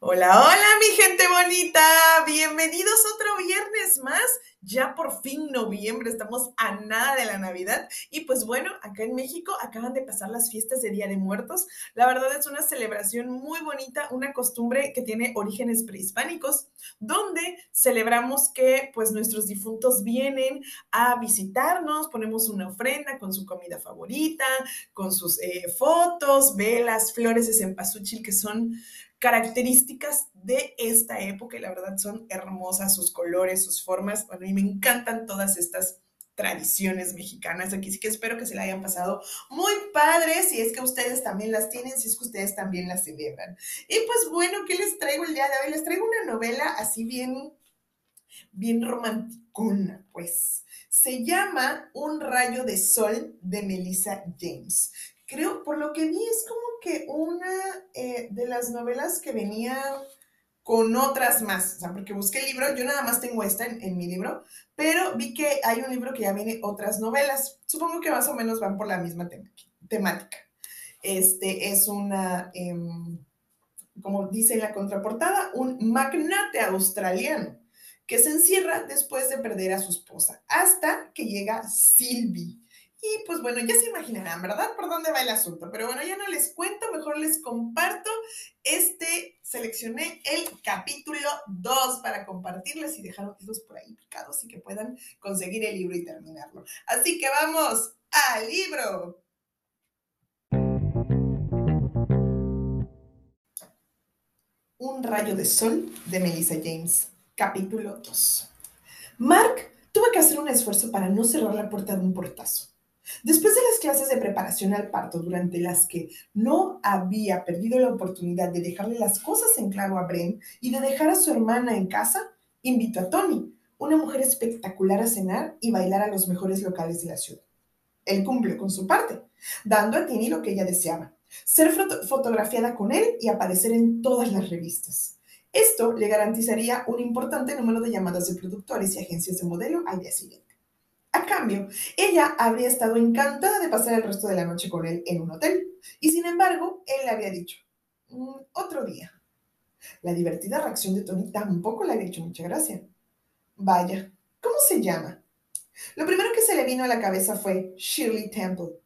Hola, hola mi gente bonita, bienvenidos otro viernes más. Ya por fin noviembre, estamos a nada de la Navidad. Y pues bueno, acá en México acaban de pasar las fiestas de Día de Muertos. La verdad es una celebración muy bonita, una costumbre que tiene orígenes prehispánicos, donde celebramos que pues nuestros difuntos vienen a visitarnos, ponemos una ofrenda con su comida favorita, con sus eh, fotos, velas, flores de cempasúchil que son características de esta época y la verdad son hermosas sus colores, sus formas. a mí me encantan todas estas tradiciones mexicanas. Aquí sí que espero que se la hayan pasado muy padre, si es que ustedes también las tienen, si es que ustedes también las celebran. Y pues bueno, ¿qué les traigo el día de hoy? Les traigo una novela así bien, bien romanticona, pues. Se llama Un rayo de sol de Melissa James. Creo, por lo que vi, es como que una eh, de las novelas que venía con otras más, o sea, porque busqué el libro, yo nada más tengo esta en, mi libro, pero vi que hay un libro que ya viene otras novelas. Supongo que más o menos van por la misma temática. Este es una, em, como dice en la contraportada, un magnate australiano que se encierra después de perder a su esposa, hasta que llega Sylvie y pues bueno, ya se imaginarán, ¿verdad? Por dónde va el asunto. Pero bueno, ya no les cuento, mejor les comparto. Este, seleccioné el capítulo 2 para compartirles y dejarlos por ahí picados y que puedan conseguir el libro y terminarlo. Así que vamos al libro. Un rayo de sol de Melissa James, capítulo 2. Mark tuvo que hacer un esfuerzo para no cerrar la puerta de un portazo. Después de las clases de preparación al parto, durante las que no había perdido la oportunidad de dejarle las cosas en claro a Bren y de dejar a su hermana en casa, invitó a Tony, una mujer espectacular, a cenar y bailar a los mejores locales de la ciudad. Él cumplió con su parte, dando a Tini lo que ella deseaba, ser fotografiada con él y aparecer en todas las revistas. Esto le garantizaría un importante número de llamadas de productores y agencias de modelo al día siguiente. A cambio, ella habría estado encantada de pasar el resto de la noche con él en un hotel, y sin embargo, él le había dicho, mm, otro día. La divertida reacción de Tony tampoco le había hecho mucha gracia. Vaya, ¿cómo se llama? Lo primero que se le vino a la cabeza fue Shirley Temple.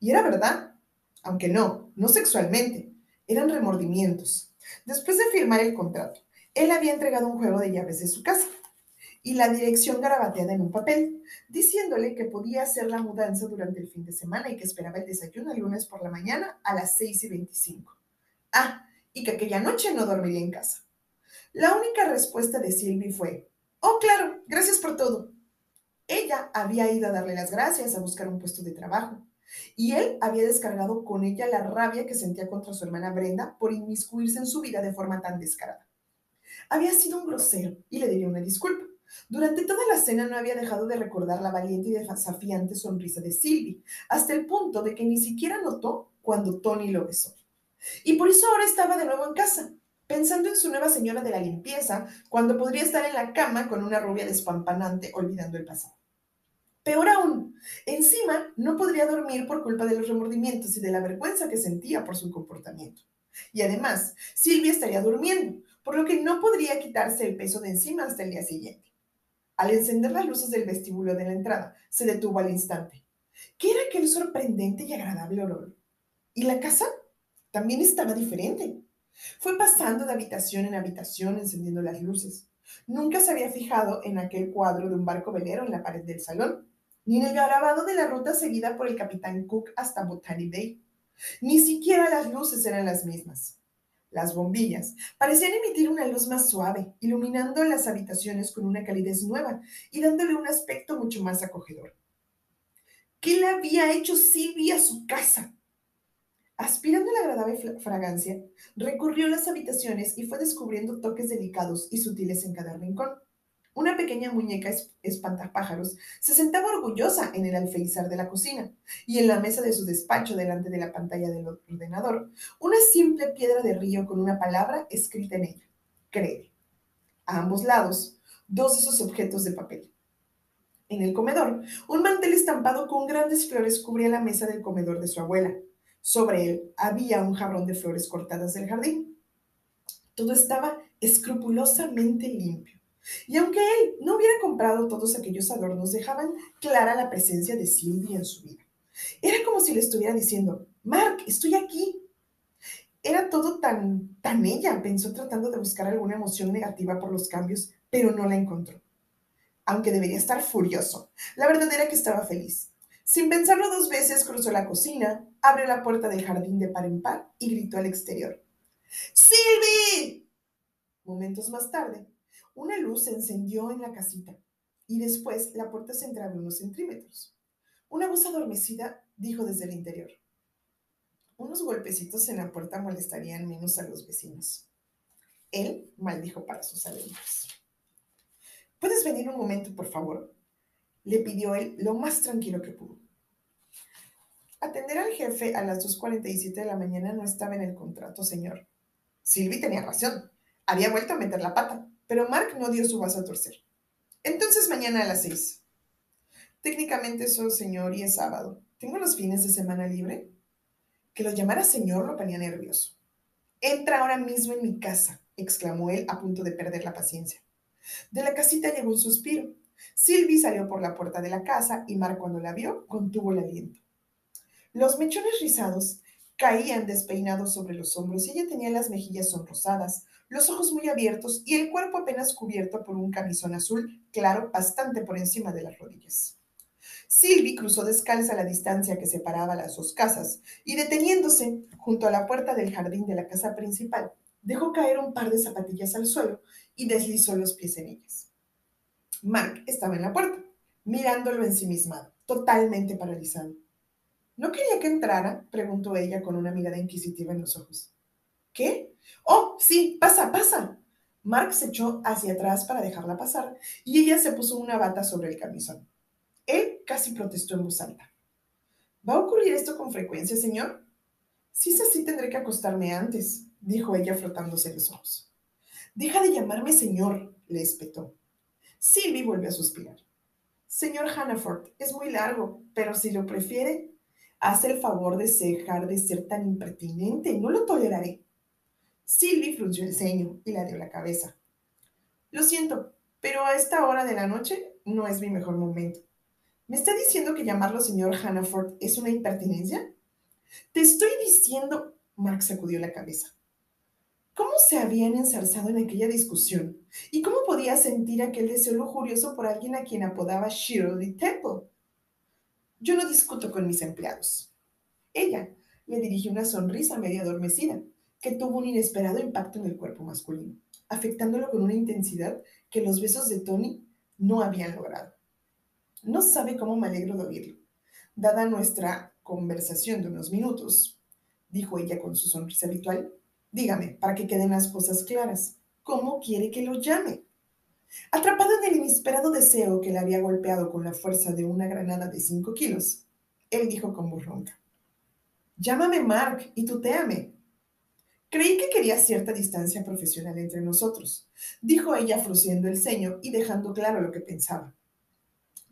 Y era verdad, aunque no, no sexualmente, eran remordimientos. Después de firmar el contrato, él había entregado un juego de llaves de su casa y la dirección garabateada en un papel, diciéndole que podía hacer la mudanza durante el fin de semana y que esperaba el desayuno el lunes por la mañana a las 6 y 25. Ah, y que aquella noche no dormiría en casa. La única respuesta de Sylvie fue, oh, claro, gracias por todo. Ella había ido a darle las gracias, a buscar un puesto de trabajo. Y él había descargado con ella la rabia que sentía contra su hermana Brenda por inmiscuirse en su vida de forma tan descarada. Había sido un grosero y le debía una disculpa. Durante toda la cena no había dejado de recordar la valiente y desafiante sonrisa de Sylvie, hasta el punto de que ni siquiera notó cuando Tony lo besó. Y por eso ahora estaba de nuevo en casa, pensando en su nueva señora de la limpieza, cuando podría estar en la cama con una rubia despampanante olvidando el pasado. Peor aún, encima no podría dormir por culpa de los remordimientos y de la vergüenza que sentía por su comportamiento. Y además, Silvia estaría durmiendo, por lo que no podría quitarse el peso de encima hasta el día siguiente. Al encender las luces del vestíbulo de la entrada, se detuvo al instante. ¿Qué era aquel sorprendente y agradable olor? ¿Y la casa? También estaba diferente. Fue pasando de habitación en habitación encendiendo las luces. Nunca se había fijado en aquel cuadro de un barco velero en la pared del salón, ni en el grabado de la ruta seguida por el capitán Cook hasta Botany Bay. Ni siquiera las luces eran las mismas. Las bombillas parecían emitir una luz más suave, iluminando las habitaciones con una calidez nueva y dándole un aspecto mucho más acogedor. ¿Qué le había hecho Silvia a su casa? Aspirando la agradable fragancia, recorrió las habitaciones y fue descubriendo toques delicados y sutiles en cada rincón. Una pequeña muñeca espantapájaros se sentaba orgullosa en el alféizar de la cocina y en la mesa de su despacho delante de la pantalla del ordenador, una simple piedra de río con una palabra escrita en ella, cree. A ambos lados, dos de sus objetos de papel. En el comedor, un mantel estampado con grandes flores cubría la mesa del comedor de su abuela. Sobre él había un jarrón de flores cortadas del jardín. Todo estaba escrupulosamente limpio. Y aunque él no hubiera comprado todos aquellos adornos, dejaban clara la presencia de Sylvie en su vida. Era como si le estuviera diciendo, Mark, estoy aquí. Era todo tan, tan ella, pensó tratando de buscar alguna emoción negativa por los cambios, pero no la encontró. Aunque debería estar furioso, la verdad era que estaba feliz. Sin pensarlo dos veces, cruzó la cocina, abrió la puerta del jardín de par en par y gritó al exterior. ¡Silvi! Momentos más tarde, una luz se encendió en la casita y después la puerta se entreabrió unos centímetros. Una voz adormecida dijo desde el interior. Unos golpecitos en la puerta molestarían menos a los vecinos. Él maldijo para sus adentros. ¿Puedes venir un momento, por favor? le pidió él lo más tranquilo que pudo. Atender al jefe a las 2.47 de la mañana no estaba en el contrato, señor. Silvi tenía razón. Había vuelto a meter la pata, pero Mark no dio su vaso a torcer. Entonces mañana a las 6. Técnicamente eso, señor, y es sábado. ¿Tengo los fines de semana libre? Que lo llamara señor lo ponía nervioso. Entra ahora mismo en mi casa, exclamó él a punto de perder la paciencia. De la casita llegó un suspiro. Sylvie salió por la puerta de la casa y Mark cuando la vio contuvo el aliento. Los mechones rizados caían despeinados sobre los hombros y ella tenía las mejillas sonrosadas, los ojos muy abiertos y el cuerpo apenas cubierto por un camisón azul claro bastante por encima de las rodillas. Sylvie cruzó descalza la distancia que separaba las dos casas y deteniéndose junto a la puerta del jardín de la casa principal, dejó caer un par de zapatillas al suelo y deslizó los pies en ellas. Mark estaba en la puerta, mirándolo ensimismado, totalmente paralizado. ¿No quería que entrara? preguntó ella con una mirada inquisitiva en los ojos. ¿Qué? Oh, sí, pasa, pasa. Mark se echó hacia atrás para dejarla pasar y ella se puso una bata sobre el camisón. Él casi protestó en voz alta. ¿Va a ocurrir esto con frecuencia, señor? Si es así, tendré que acostarme antes, dijo ella frotándose los ojos. Deja de llamarme señor, le espetó. Sylvie volvió a suspirar. Señor Hannaford, es muy largo, pero si lo prefiere, haz el favor de dejar de ser tan impertinente, no lo toleraré. Sylvie frunció el ceño y la dio la cabeza. Lo siento, pero a esta hora de la noche no es mi mejor momento. ¿Me está diciendo que llamarlo señor Hannaford es una impertinencia? Te estoy diciendo, Mark sacudió la cabeza. ¿Cómo se habían ensarzado en aquella discusión? ¿Y cómo podía sentir aquel deseo lujurioso por alguien a quien apodaba Shirley Temple? Yo no discuto con mis empleados. Ella le dirigió una sonrisa medio adormecida que tuvo un inesperado impacto en el cuerpo masculino, afectándolo con una intensidad que los besos de Tony no habían logrado. No sabe cómo me alegro de oírlo. Dada nuestra conversación de unos minutos, dijo ella con su sonrisa habitual, Dígame, para que queden las cosas claras, ¿cómo quiere que lo llame? Atrapado en el inesperado deseo que le había golpeado con la fuerza de una granada de cinco kilos, él dijo con voz ronca, Llámame Mark y tuteame. Creí que quería cierta distancia profesional entre nosotros, dijo ella frunciendo el ceño y dejando claro lo que pensaba.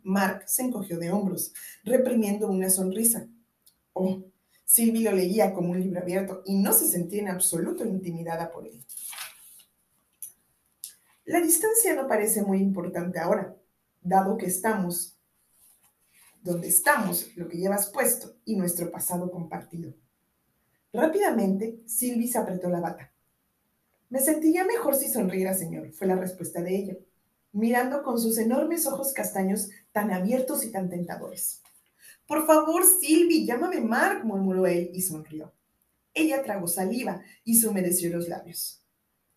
Mark se encogió de hombros, reprimiendo una sonrisa. Oh, Silvi lo leía como un libro abierto y no se sentía en absoluto intimidada por él. La distancia no parece muy importante ahora, dado que estamos donde estamos, lo que llevas puesto y nuestro pasado compartido. Rápidamente, Silvi se apretó la bata. Me sentiría mejor si sonriera, señor, fue la respuesta de ella, mirando con sus enormes ojos castaños tan abiertos y tan tentadores. Por favor, Silvi, llámame Mark, murmuró él y sonrió. Ella tragó saliva y se humedeció los labios.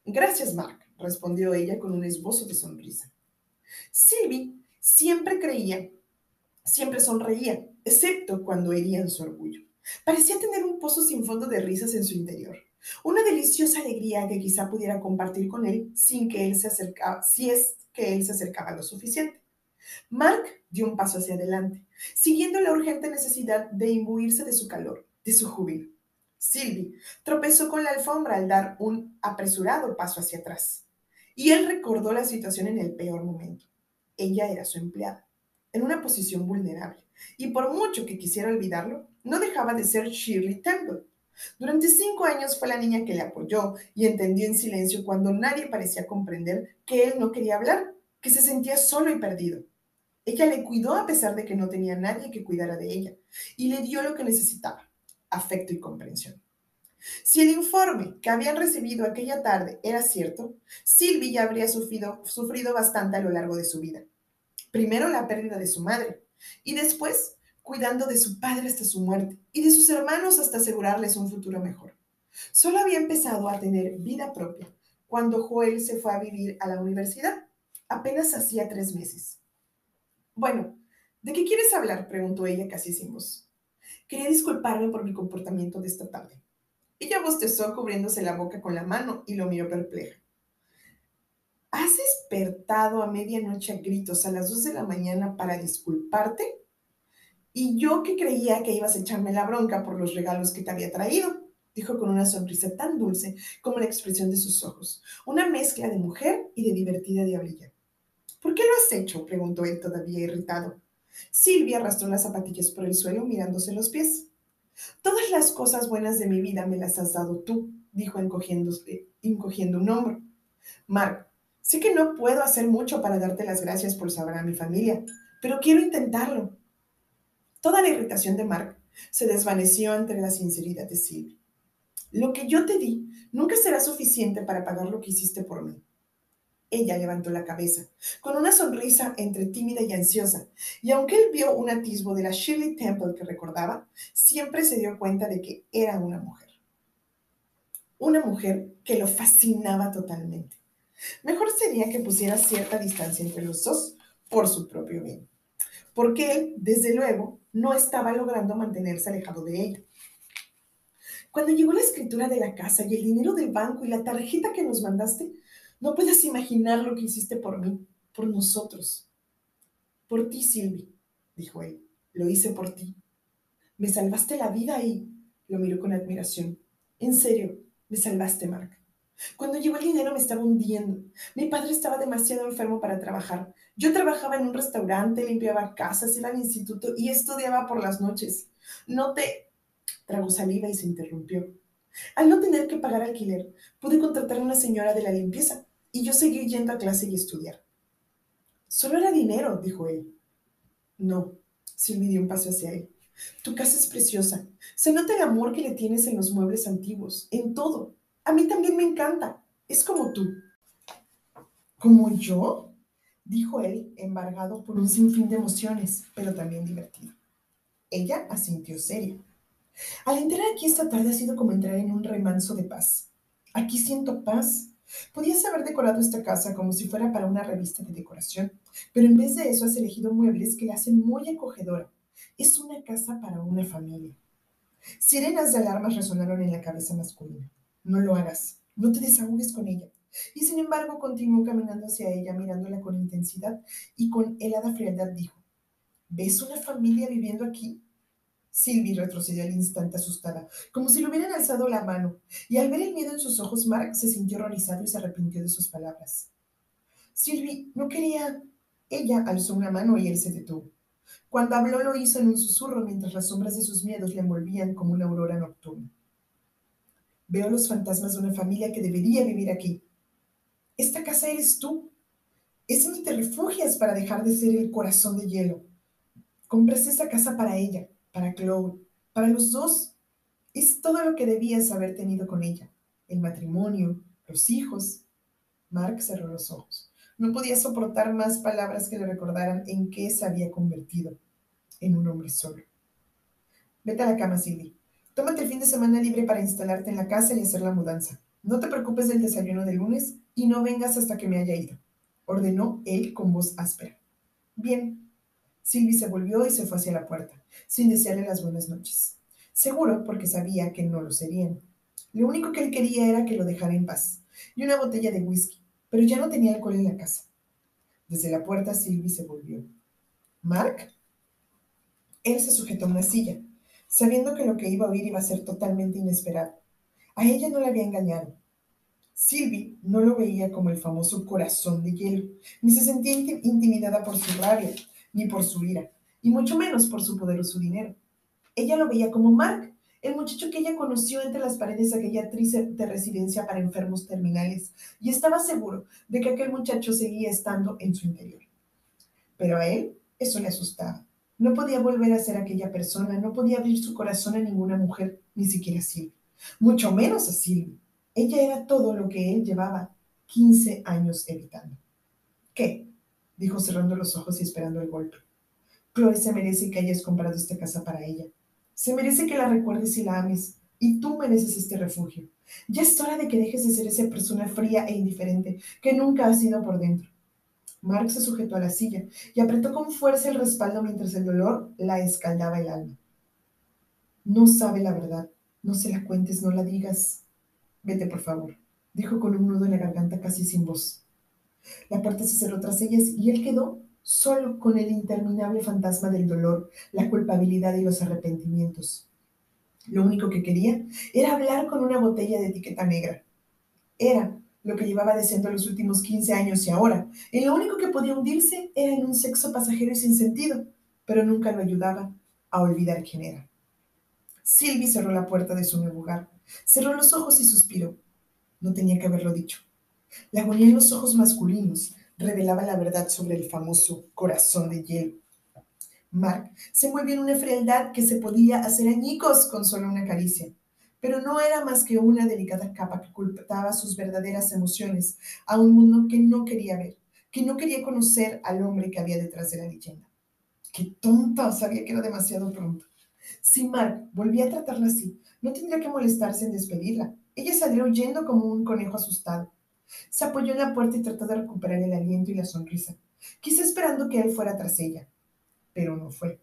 Gracias, Mark, respondió ella con un esbozo de sonrisa. Silvi siempre creía, siempre sonreía, excepto cuando herían su orgullo. Parecía tener un pozo sin fondo de risas en su interior. Una deliciosa alegría que quizá pudiera compartir con él sin que él se acercaba, si es que él se acercaba lo suficiente. Mark dio un paso hacia adelante, siguiendo la urgente necesidad de imbuirse de su calor, de su júbilo. Sylvie tropezó con la alfombra al dar un apresurado paso hacia atrás. Y él recordó la situación en el peor momento. Ella era su empleada. en una posición vulnerable, y por mucho que quisiera olvidarlo, no dejaba de ser Shirley Temple. Durante cinco años fue la niña que le apoyó y entendió en silencio cuando nadie parecía comprender que él no quería hablar, que se sentía solo y perdido. Ella le cuidó a pesar de que no tenía nadie que cuidara de ella y le dio lo que necesitaba, afecto y comprensión. Si el informe que habían recibido aquella tarde era cierto, Sylvie ya habría sufrido, sufrido bastante a lo largo de su vida. Primero la pérdida de su madre y después cuidando de su padre hasta su muerte y de sus hermanos hasta asegurarles un futuro mejor. Solo había empezado a tener vida propia cuando Joel se fue a vivir a la universidad. Apenas hacía tres meses. Bueno, ¿de qué quieres hablar? preguntó ella casi sin voz. Quería disculparme por mi comportamiento de esta tarde. Ella bostezó cubriéndose la boca con la mano y lo miró perpleja. ¿Has despertado a medianoche a gritos a las dos de la mañana para disculparte? Y yo que creía que ibas a echarme la bronca por los regalos que te había traído, dijo con una sonrisa tan dulce como la expresión de sus ojos, una mezcla de mujer y de divertida diablilla. ¿Por qué lo has hecho? preguntó él todavía irritado. Silvia arrastró las zapatillas por el suelo mirándose los pies. Todas las cosas buenas de mi vida me las has dado tú, dijo encogiendo, encogiendo un hombro. Mark, sé que no puedo hacer mucho para darte las gracias por saber a mi familia, pero quiero intentarlo. Toda la irritación de Mark se desvaneció ante la sinceridad de Silvia. Lo que yo te di nunca será suficiente para pagar lo que hiciste por mí. Ella levantó la cabeza, con una sonrisa entre tímida y ansiosa, y aunque él vio un atisbo de la Shirley Temple que recordaba, siempre se dio cuenta de que era una mujer. Una mujer que lo fascinaba totalmente. Mejor sería que pusiera cierta distancia entre los dos por su propio bien, porque él, desde luego, no estaba logrando mantenerse alejado de ella. Cuando llegó la escritura de la casa y el dinero del banco y la tarjeta que nos mandaste, no puedes imaginar lo que hiciste por mí, por nosotros. Por ti, Silvi, dijo él. Lo hice por ti. Me salvaste la vida y lo miró con admiración. En serio, me salvaste, Mark. Cuando llegó el dinero me estaba hundiendo. Mi padre estaba demasiado enfermo para trabajar. Yo trabajaba en un restaurante, limpiaba casas, iba al instituto y estudiaba por las noches. No te... Tragó saliva y se interrumpió. Al no tener que pagar alquiler, pude contratar a una señora de la limpieza y yo seguí yendo a clase y estudiar. Solo era dinero, dijo él. No, Silvi dio un paso hacia él. Tu casa es preciosa. Se nota el amor que le tienes en los muebles antiguos, en todo. A mí también me encanta. Es como tú. ¿Como yo? dijo él, embargado por un sinfín de emociones, pero también divertido. Ella asintió seria. Al entrar aquí esta tarde ha sido como entrar en un remanso de paz. Aquí siento paz, Podías haber decorado esta casa como si fuera para una revista de decoración, pero en vez de eso has elegido muebles que la hacen muy acogedora. Es una casa para una familia. Sirenas de alarmas resonaron en la cabeza masculina. No lo hagas, no te desahogues con ella. Y sin embargo continuó caminando hacia ella, mirándola con intensidad y con helada frialdad dijo, ¿ves una familia viviendo aquí? Sylvie retrocedió al instante asustada, como si le hubieran alzado la mano, y al ver el miedo en sus ojos, Mark se sintió horrorizado y se arrepintió de sus palabras. Sylvie no quería. Ella alzó una mano y él se detuvo. Cuando habló lo hizo en un susurro mientras las sombras de sus miedos le envolvían como una aurora nocturna. Veo los fantasmas de una familia que debería vivir aquí. Esta casa eres tú. Es donde te refugias para dejar de ser el corazón de hielo. Compras esta casa para ella para Chloe, para los dos. Es todo lo que debías haber tenido con ella. El matrimonio, los hijos. Mark cerró los ojos. No podía soportar más palabras que le recordaran en qué se había convertido, en un hombre solo. Vete a la cama, Silly. Tómate el fin de semana libre para instalarte en la casa y hacer la mudanza. No te preocupes del desayuno de lunes y no vengas hasta que me haya ido, ordenó él con voz áspera. Bien, Silvi se volvió y se fue hacia la puerta, sin desearle las buenas noches. Seguro porque sabía que no lo serían. Lo único que él quería era que lo dejara en paz, y una botella de whisky, pero ya no tenía alcohol en la casa. Desde la puerta Silvi se volvió. ¿Mark? Él se sujetó a una silla, sabiendo que lo que iba a oír iba a ser totalmente inesperado. A ella no la había engañado. Silvi no lo veía como el famoso corazón de hielo, ni se sentía intimidada por su rabia, ni por su ira, y mucho menos por su poder o su dinero. Ella lo veía como Mark, el muchacho que ella conoció entre las paredes de aquella triste de residencia para enfermos terminales, y estaba seguro de que aquel muchacho seguía estando en su interior. Pero a él eso le asustaba. No podía volver a ser aquella persona, no podía abrir su corazón a ninguna mujer, ni siquiera a Silvia, mucho menos a Silvia. Ella era todo lo que él llevaba 15 años evitando. ¿Qué? Dijo cerrando los ojos y esperando el golpe. Chloe se merece que hayas comprado esta casa para ella. Se merece que la recuerdes y la ames. Y tú mereces este refugio. Ya es hora de que dejes de ser esa persona fría e indiferente que nunca has sido por dentro. Mark se sujetó a la silla y apretó con fuerza el respaldo mientras el dolor la escaldaba el alma. No sabe la verdad. No se la cuentes, no la digas. Vete, por favor, dijo con un nudo en la garganta casi sin voz. La puerta se cerró tras ellas y él quedó solo con el interminable fantasma del dolor, la culpabilidad y los arrepentimientos. Lo único que quería era hablar con una botella de etiqueta negra. Era lo que llevaba deseando los últimos 15 años y ahora, en lo único que podía hundirse era en un sexo pasajero y sin sentido, pero nunca lo ayudaba a olvidar quién era. Sylvie cerró la puerta de su nuevo hogar, cerró los ojos y suspiró. No tenía que haberlo dicho. La agonía en los ojos masculinos revelaba la verdad sobre el famoso corazón de hielo. Mark se movió en una frialdad que se podía hacer añicos con solo una caricia pero no era más que una delicada capa que ocultaba sus verdaderas emociones a un mundo que no quería ver, que no quería conocer al hombre que había detrás de la leyenda. ¡Qué tonta! Sabía que era demasiado pronto. Si Mark volvía a tratarla así, no tendría que molestarse en despedirla. Ella salió huyendo como un conejo asustado. Se apoyó en la puerta y trató de recuperar el aliento y la sonrisa, quizá esperando que él fuera tras ella. Pero no fue.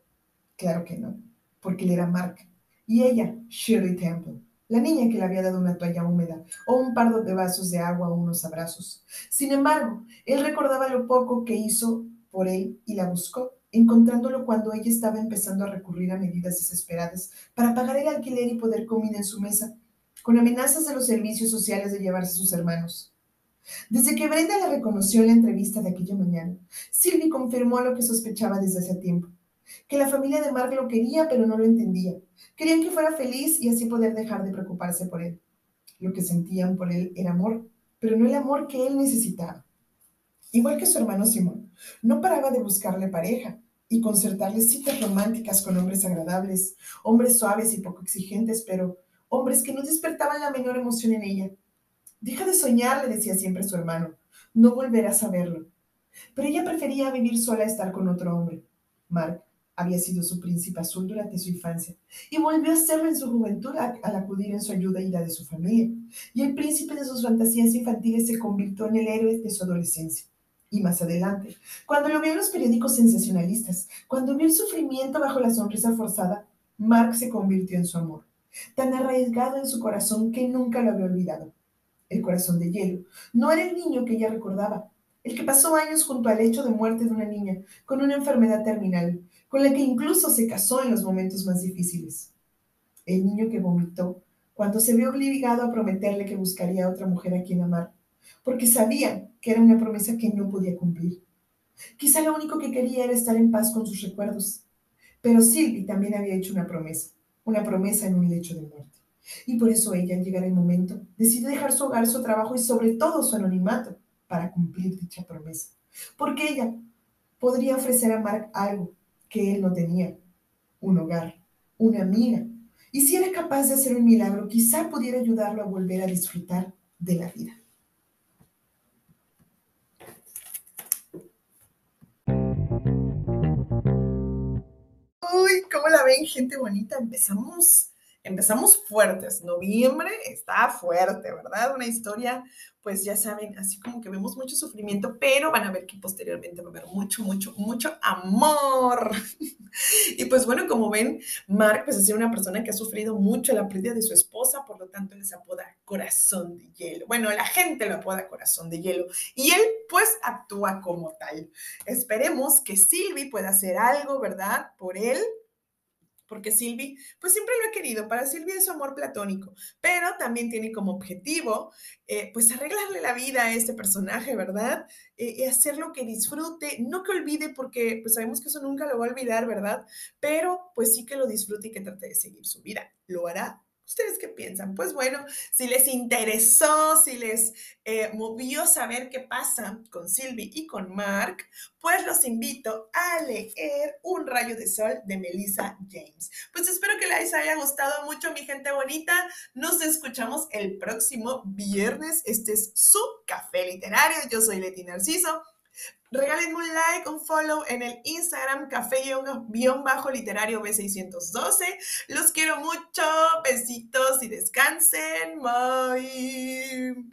Claro que no, porque él era Mark y ella, Shirley Temple la niña que le había dado una toalla húmeda o un par de vasos de agua o unos abrazos. Sin embargo, él recordaba lo poco que hizo por él y la buscó, encontrándolo cuando ella estaba empezando a recurrir a medidas desesperadas para pagar el alquiler y poder comida en su mesa, con amenazas de los servicios sociales de llevarse a sus hermanos. Desde que Brenda la reconoció en la entrevista de aquella mañana, Sylvie confirmó lo que sospechaba desde hace tiempo que la familia de Mark lo quería pero no lo entendía. Querían que fuera feliz y así poder dejar de preocuparse por él. Lo que sentían por él era amor, pero no el amor que él necesitaba. Igual que su hermano Simón, no paraba de buscarle pareja y concertarle citas románticas con hombres agradables, hombres suaves y poco exigentes, pero hombres que no despertaban la menor emoción en ella. Deja de soñar, le decía siempre su hermano, no volverás a verlo. Pero ella prefería vivir sola a estar con otro hombre. Mark había sido su príncipe azul durante su infancia y volvió a serlo en su juventud al acudir en su ayuda y la de su familia. Y el príncipe de sus fantasías infantiles se convirtió en el héroe de su adolescencia. Y más adelante, cuando lo vio en los periódicos sensacionalistas, cuando vio el sufrimiento bajo la sonrisa forzada, Mark se convirtió en su amor, tan arraigado en su corazón que nunca lo había olvidado. El corazón de hielo no era el niño que ella recordaba, el que pasó años junto al lecho de muerte de una niña con una enfermedad terminal, con la que incluso se casó en los momentos más difíciles. El niño que vomitó cuando se vio obligado a prometerle que buscaría a otra mujer a quien amar, porque sabía que era una promesa que no podía cumplir. Quizá lo único que quería era estar en paz con sus recuerdos. Pero Sylvie también había hecho una promesa, una promesa en un lecho de muerte. Y por eso ella, al llegar el momento, decidió dejar su hogar, su trabajo y sobre todo su anonimato para cumplir dicha promesa. Porque ella podría ofrecer a Mark algo que él no tenía, un hogar, una amiga. Y si era capaz de hacer un milagro, quizá pudiera ayudarlo a volver a disfrutar de la vida. Uy, ¿cómo la ven, gente bonita? Empezamos empezamos fuertes. Noviembre está fuerte, ¿verdad? Una historia, pues ya saben, así como que vemos mucho sufrimiento, pero van a ver que posteriormente va a haber mucho, mucho, mucho amor. y pues bueno, como ven, Mark pues ha sido una persona que ha sufrido mucho la pérdida de su esposa, por lo tanto les apoda corazón de hielo. Bueno, la gente lo apoda corazón de hielo y él pues actúa como tal. Esperemos que Silvi pueda hacer algo, ¿verdad? Por él porque Sylvie, pues siempre lo ha querido. Para Sylvie es su amor platónico, pero también tiene como objetivo, eh, pues arreglarle la vida a este personaje, ¿verdad? Eh, y hacer lo que disfrute, no que olvide, porque pues sabemos que eso nunca lo va a olvidar, ¿verdad? Pero pues sí que lo disfrute y que trate de seguir su vida. ¿Lo hará? ¿Ustedes qué piensan? Pues bueno, si les interesó, si les eh, movió saber qué pasa con Sylvie y con Mark, pues los invito a leer Un rayo de sol de Melissa James. Pues espero que les haya gustado mucho, mi gente bonita. Nos escuchamos el próximo viernes. Este es su café literario. Yo soy Leti Narciso. Regálenme un like, un follow en el Instagram café-literario B612. Los quiero mucho. Besitos y descansen. Bye.